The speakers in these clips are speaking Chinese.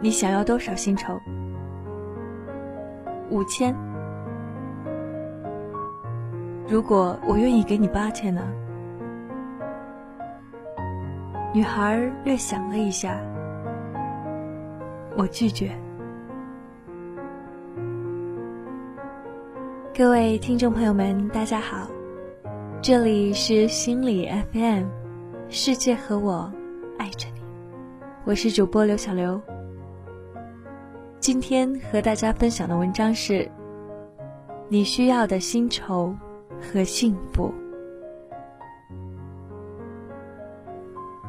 你想要多少薪酬？五千。如果我愿意给你八千呢？女孩略想了一下，我拒绝。各位听众朋友们，大家好，这里是心理 FM，世界和我爱着你，我是主播刘小刘。今天和大家分享的文章是：你需要的薪酬和幸福。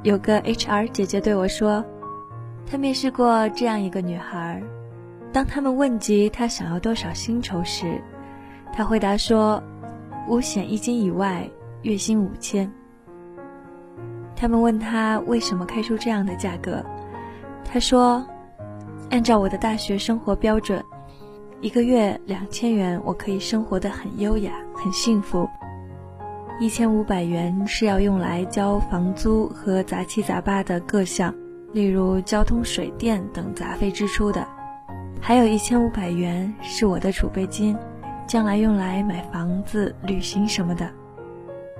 有个 HR 姐姐对我说，她面试过这样一个女孩，当他们问及她想要多少薪酬时，她回答说：“五险一金以外，月薪五千。”他们问她为什么开出这样的价格，她说：“按照我的大学生活标准，一个月两千元，我可以生活的很优雅、很幸福。”一千五百元是要用来交房租和杂七杂八的各项，例如交通、水电等杂费支出的，还有一千五百元是我的储备金，将来用来买房子、旅行什么的。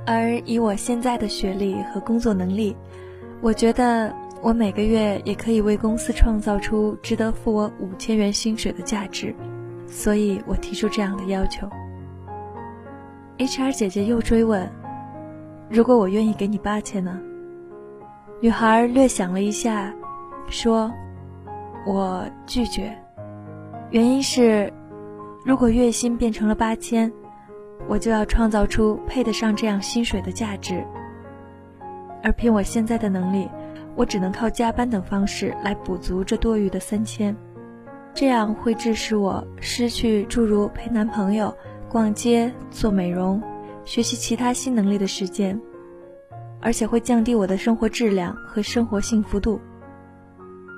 而以我现在的学历和工作能力，我觉得我每个月也可以为公司创造出值得付我五千元薪水的价值，所以我提出这样的要求。HR 姐姐又追问：“如果我愿意给你八千呢？”女孩略想了一下，说：“我拒绝。原因是，如果月薪变成了八千，我就要创造出配得上这样薪水的价值。而凭我现在的能力，我只能靠加班等方式来补足这多余的三千，这样会致使我失去诸如陪男朋友。”逛街、做美容、学习其他新能力的时间，而且会降低我的生活质量和生活幸福度。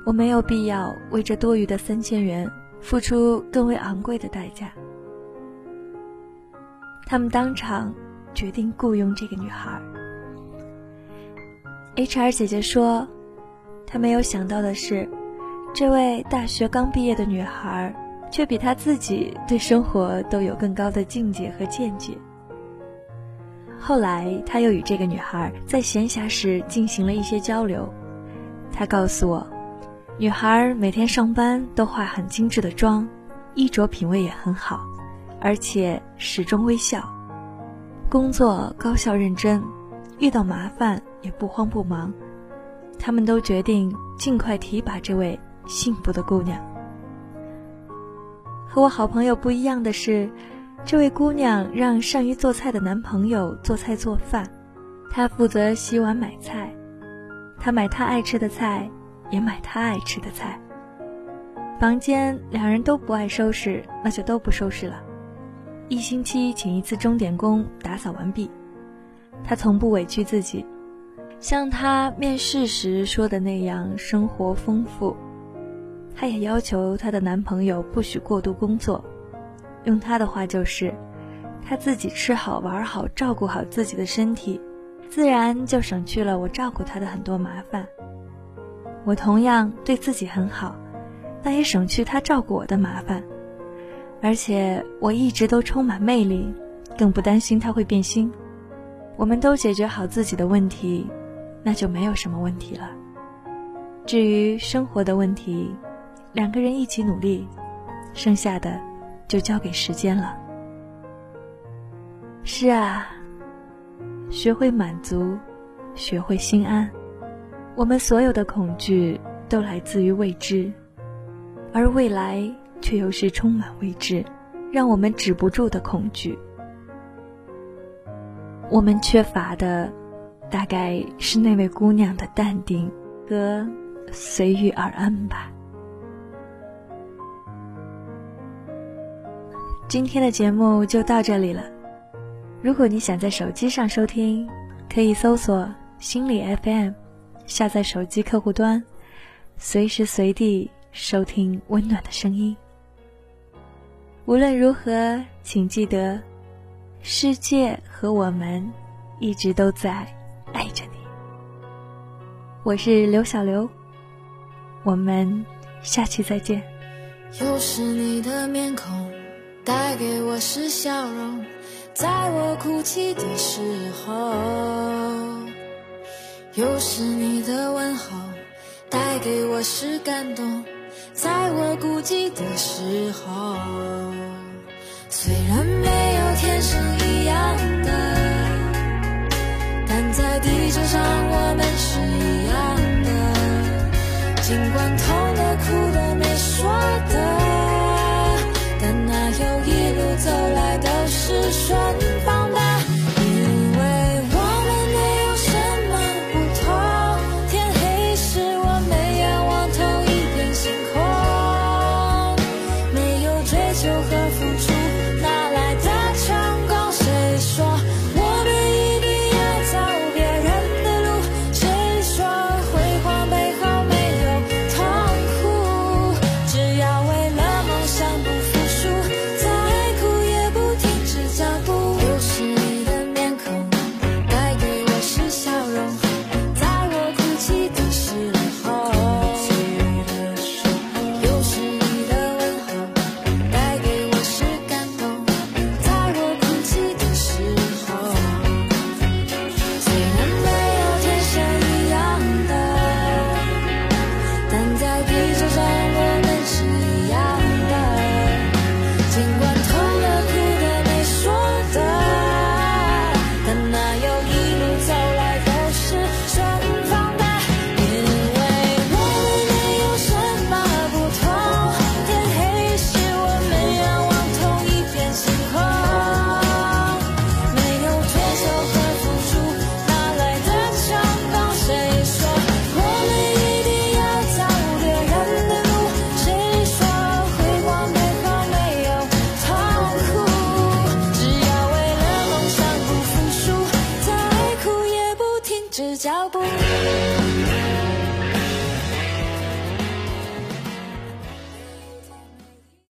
我没有必要为这多余的三千元付出更为昂贵的代价。他们当场决定雇佣这个女孩。HR 姐姐说，她没有想到的是，这位大学刚毕业的女孩。却比她自己对生活都有更高的境界和见解。后来，他又与这个女孩在闲暇时进行了一些交流。他告诉我，女孩每天上班都化很精致的妆，衣着品味也很好，而且始终微笑，工作高效认真，遇到麻烦也不慌不忙。他们都决定尽快提拔这位幸福的姑娘。和我好朋友不一样的是，这位姑娘让善于做菜的男朋友做菜做饭，她负责洗碗买菜，她买她爱吃的菜，也买他爱吃的菜。房间两人都不爱收拾，那就都不收拾了。一星期请一次钟点工打扫完毕。她从不委屈自己，像她面试时说的那样，生活丰富。她也要求她的男朋友不许过度工作，用她的话就是，她自己吃好玩好，照顾好自己的身体，自然就省去了我照顾她的很多麻烦。我同样对自己很好，那也省去她照顾我的麻烦。而且我一直都充满魅力，更不担心她会变心。我们都解决好自己的问题，那就没有什么问题了。至于生活的问题，两个人一起努力，剩下的就交给时间了。是啊，学会满足，学会心安。我们所有的恐惧都来自于未知，而未来却又是充满未知，让我们止不住的恐惧。我们缺乏的，大概是那位姑娘的淡定和随遇而安吧。今天的节目就到这里了。如果你想在手机上收听，可以搜索“心理 FM”，下载手机客户端，随时随地收听温暖的声音。无论如何，请记得，世界和我们一直都在爱着你。我是刘小刘，我们下期再见。又是你的面孔，带给我是笑容，在我哭泣的时候；又是你的问候，带给我是感动，在我孤寂的时候。虽然没有天生一